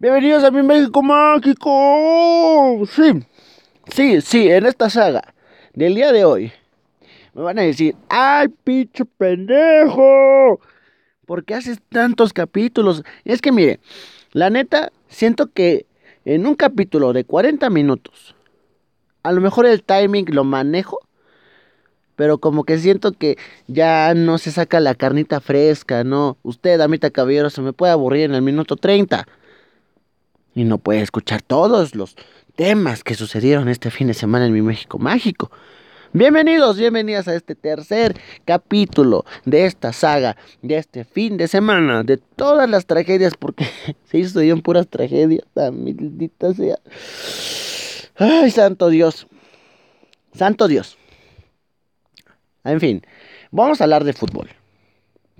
Bienvenidos a mi México Mágico. Sí, sí, sí, en esta saga del día de hoy me van a decir, ¡ay, pinche pendejo! ¿Por qué haces tantos capítulos? Es que mire, la neta, siento que en un capítulo de 40 minutos, a lo mejor el timing lo manejo, pero como que siento que ya no se saca la carnita fresca, ¿no? Usted, Amita Caballero, se me puede aburrir en el minuto 30 y no puede escuchar todos los temas que sucedieron este fin de semana en mi México Mágico. Bienvenidos, bienvenidas a este tercer capítulo de esta saga, de este fin de semana, de todas las tragedias, porque se hizo en puras tragedias, maldita sea. Ay, santo Dios, santo Dios. En fin, vamos a hablar de fútbol.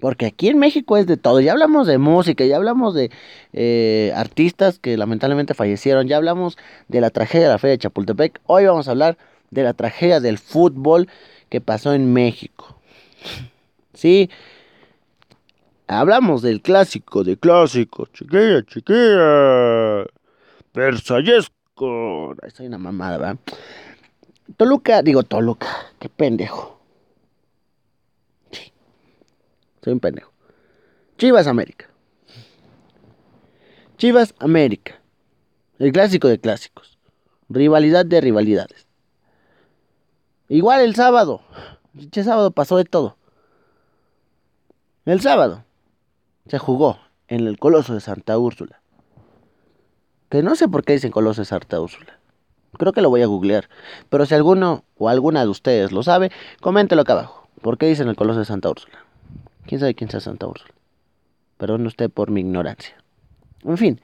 Porque aquí en México es de todo. Ya hablamos de música, ya hablamos de eh, artistas que lamentablemente fallecieron, ya hablamos de la tragedia de la Feria de Chapultepec. Hoy vamos a hablar de la tragedia del fútbol que pasó en México. Sí, hablamos del clásico, de clásico, chiquilla, chiquilla, Persayesco. Soy una mamada, ¿verdad? Toluca, digo Toluca, qué pendejo. Soy un pendejo. Chivas América. Chivas América. El clásico de clásicos. Rivalidad de rivalidades. Igual el sábado. El sábado pasó de todo. El sábado se jugó en el Coloso de Santa Úrsula. Que no sé por qué dicen Coloso de Santa Úrsula. Creo que lo voy a googlear. Pero si alguno o alguna de ustedes lo sabe, coméntelo acá abajo. ¿Por qué dicen el Coloso de Santa Úrsula? ¿Quién sabe quién sea Santa Úrsula? Perdón usted por mi ignorancia. En fin,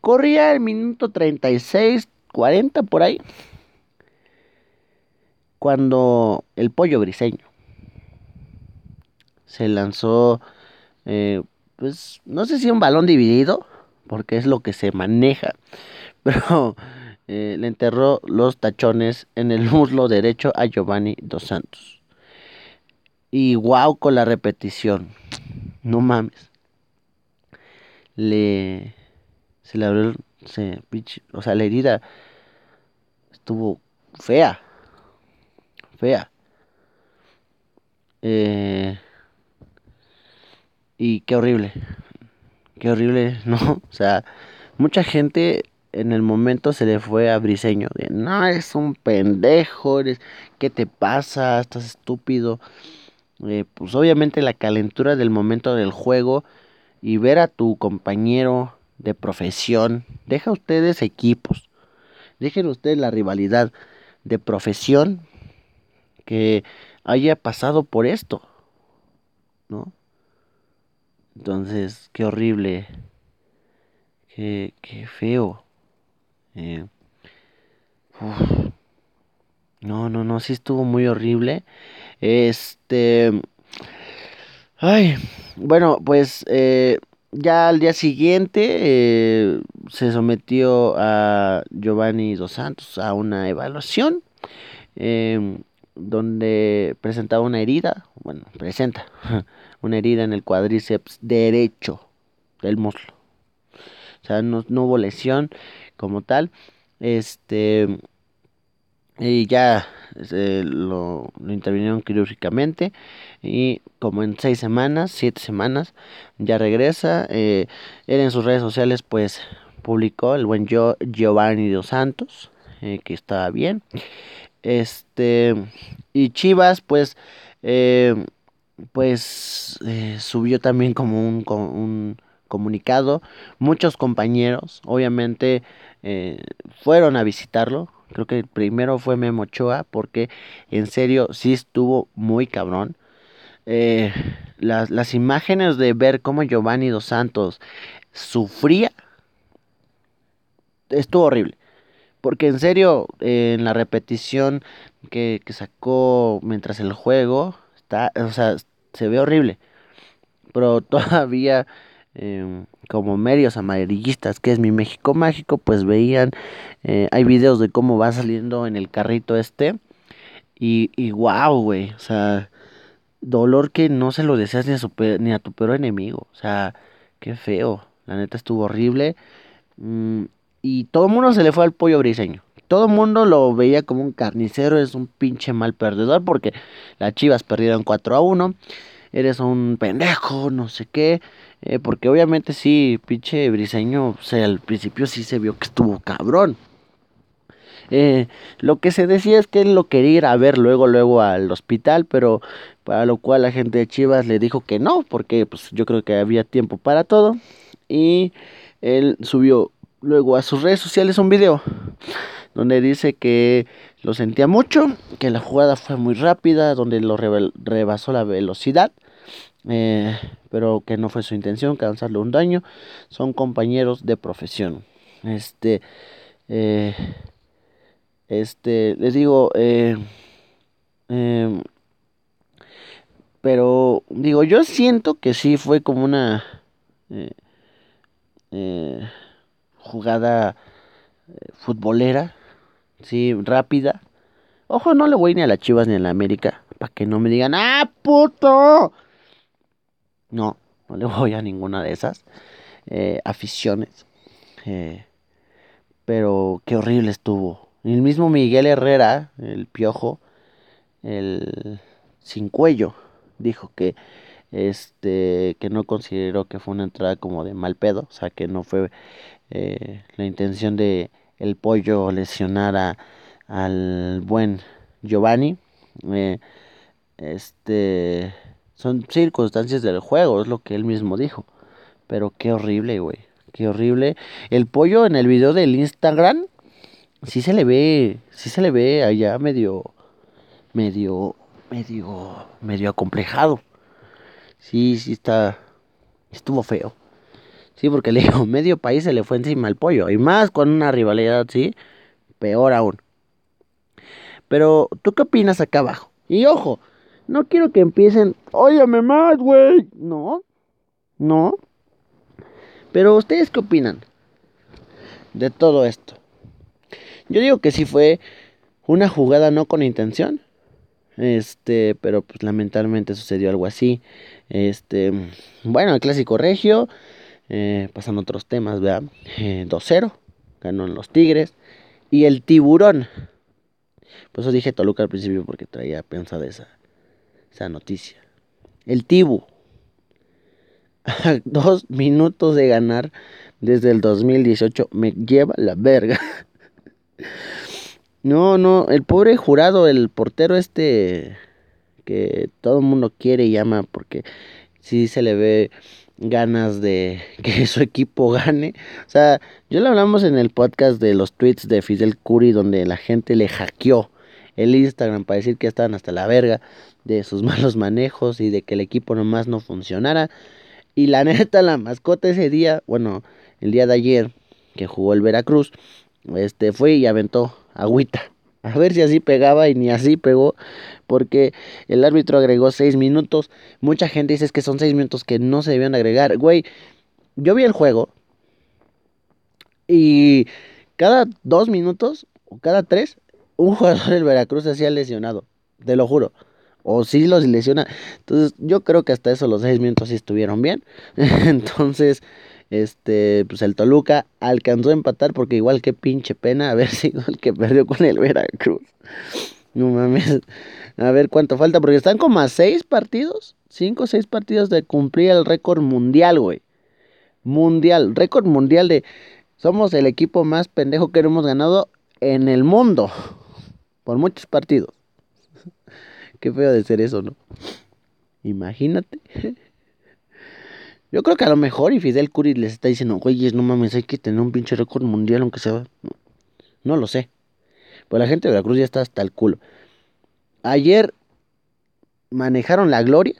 corría el minuto 36, 40 por ahí, cuando el pollo briseño se lanzó, eh, pues no sé si un balón dividido, porque es lo que se maneja, pero eh, le enterró los tachones en el muslo derecho a Giovanni Dos Santos. Y wow con la repetición. No mames. Le. Se le abrió. Se, o sea, la herida estuvo fea. Fea. Eh, y qué horrible. Qué horrible, ¿no? O sea, mucha gente en el momento se le fue a Briseño. De, no, es un pendejo. Eres, ¿Qué te pasa? Estás estúpido. Eh, pues obviamente la calentura del momento del juego y ver a tu compañero de profesión, deja ustedes equipos, dejen ustedes la rivalidad de profesión que haya pasado por esto, ¿no? Entonces, qué horrible, qué, qué feo. Eh, no, no, no, sí estuvo muy horrible. Este. Ay, bueno, pues eh, ya al día siguiente eh, se sometió a Giovanni Dos Santos a una evaluación em, donde presentaba una herida, bueno, presenta una herida en el cuádriceps derecho del muslo. O sea, no, no hubo lesión como tal. Este, y ya lo, intervinieron quirúrgicamente y como en seis semanas, siete semanas, ya regresa. Eh, él en sus redes sociales pues publicó el buen Giovanni Dos Santos, eh, que estaba bien. Este, y Chivas pues, eh, pues subió también como un, un comunicado. Muchos compañeros obviamente fueron a visitarlo Creo que primero fue Memo Ochoa porque en serio sí estuvo muy cabrón. Eh, las, las, imágenes de ver cómo Giovanni Dos Santos sufría estuvo horrible. Porque en serio, en la repetición que, que, sacó mientras el juego, está, o sea, se ve horrible. Pero todavía Em, como medios amarillistas, que es mi México Mágico, pues veían, eh, hay videos de cómo va saliendo en el carrito este. Y, y wow, güey, o sea, dolor que no se lo deseas ni a, ni a tu peor enemigo. O sea, qué feo, la neta estuvo horrible. Mm, y todo el mundo se le fue al pollo briseño. Todo el mundo lo veía como un carnicero, es un pinche mal perdedor porque las Chivas perdieron 4 a 1. Eres un pendejo, no sé qué. Eh, porque obviamente sí, pinche briseño, o sea, al principio sí se vio que estuvo cabrón. Eh, lo que se decía es que él lo quería ir a ver luego, luego al hospital, pero para lo cual la gente de Chivas le dijo que no, porque pues yo creo que había tiempo para todo. Y él subió luego a sus redes sociales un video donde dice que lo sentía mucho, que la jugada fue muy rápida, donde lo rebasó la velocidad, eh, pero que no fue su intención causarle un daño. Son compañeros de profesión. Este, eh, este, les digo, eh, em, pero digo, yo siento que sí fue como una jugada futbolera Sí, rápida. Ojo, no le voy ni a las Chivas ni a la América. Para que no me digan, ¡ah, puto! No, no le voy a ninguna de esas eh, aficiones. Eh, pero qué horrible estuvo. El mismo Miguel Herrera, el piojo, el sin cuello, dijo que este que no consideró que fue una entrada como de mal pedo, o sea que no fue eh, la intención de el pollo lesionara al buen Giovanni. Eh, este son circunstancias del juego, es lo que él mismo dijo. Pero qué horrible, güey. Qué horrible. El pollo en el video del Instagram sí se le ve, sí se le ve allá medio medio medio medio acomplejado. Sí, sí está estuvo feo. Sí, porque le digo, medio país se le fue encima al pollo. Y más con una rivalidad así, peor aún. Pero, ¿tú qué opinas acá abajo? Y ojo, no quiero que empiecen, óyame más, güey. No, no. Pero, ¿ustedes qué opinan de todo esto? Yo digo que sí fue una jugada no con intención. Este, pero pues lamentablemente sucedió algo así. Este, bueno, el clásico regio eh, pasando otros temas, ¿verdad? 2-0, eh, ganó en los Tigres. Y el tiburón. Por eso dije Toluca al principio porque traía pensada esa, esa noticia. El Tibu. dos minutos de ganar desde el 2018 me lleva la verga. No, no, el pobre jurado, el portero este que todo el mundo quiere y llama porque sí se le ve ganas de que su equipo gane. O sea, yo lo hablamos en el podcast de los tweets de Fidel Curry donde la gente le hackeó el Instagram para decir que estaban hasta la verga de sus malos manejos y de que el equipo nomás no funcionara. Y la neta, la mascota ese día, bueno, el día de ayer que jugó el Veracruz, este fue y aventó agüita a ver si así pegaba y ni así pegó. Porque el árbitro agregó seis minutos. Mucha gente dice que son seis minutos que no se debían agregar. Güey, yo vi el juego. Y cada dos minutos o cada tres, un jugador del Veracruz se hacía lesionado. Te lo juro. O sí los lesiona. Entonces, yo creo que hasta eso los seis minutos sí estuvieron bien. Entonces, este, pues el Toluca alcanzó a empatar porque igual que pinche pena haber sido el que perdió con el Veracruz. No mames. A ver cuánto falta, porque están como a seis partidos, cinco o seis partidos de cumplir el récord mundial, güey. Mundial, récord mundial de somos el equipo más pendejo que hemos ganado en el mundo. Por muchos partidos. Qué feo de ser eso, ¿no? Imagínate. Yo creo que a lo mejor y Fidel Curi les está diciendo, güeyes, no mames, hay que tener un pinche récord mundial aunque sea. No, no lo sé. Pues la gente de Veracruz ya está hasta el culo. Ayer manejaron la gloria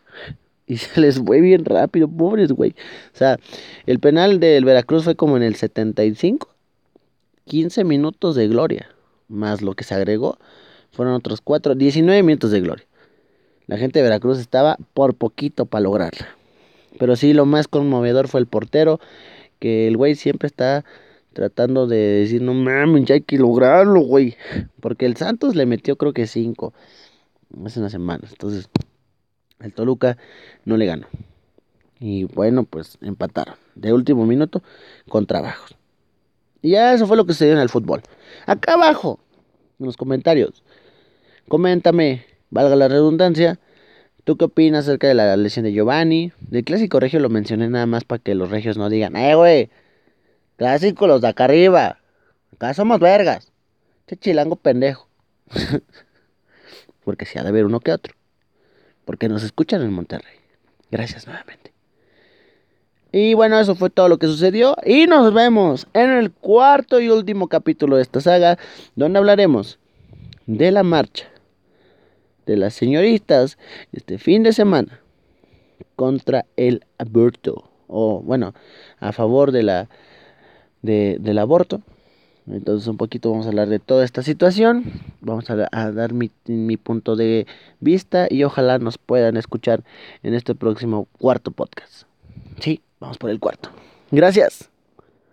y se les fue bien rápido, pobres, güey. O sea, el penal del Veracruz fue como en el 75. 15 minutos de gloria. Más lo que se agregó. Fueron otros 4, 19 minutos de gloria. La gente de Veracruz estaba por poquito para lograrla. Pero sí, lo más conmovedor fue el portero, que el güey siempre está tratando de decir, no mames, ya hay que lograrlo, güey. Porque el Santos le metió creo que cinco hace unas semanas. Entonces, el Toluca no le ganó. Y bueno, pues empataron. De último minuto con trabajos. Y ya eso fue lo que sucedió en el fútbol. Acá abajo, en los comentarios, coméntame, valga la redundancia, ¿tú qué opinas acerca de la lesión de Giovanni? Del clásico regio lo mencioné nada más para que los regios no digan, eh, güey, clásico los de acá arriba, acá somos vergas. Che chilango pendejo. Porque si ha de haber uno que otro. Porque nos escuchan en Monterrey. Gracias nuevamente. Y bueno, eso fue todo lo que sucedió. Y nos vemos en el cuarto y último capítulo de esta saga, donde hablaremos de la marcha de las señoritas este fin de semana contra el aborto. O bueno, a favor de la, de, del aborto. Entonces un poquito vamos a hablar de toda esta situación, vamos a, dar mi, mi, punto de vista y ojalá nos puedan escuchar en este próximo cuarto podcast. Sí, vamos por el cuarto. Gracias.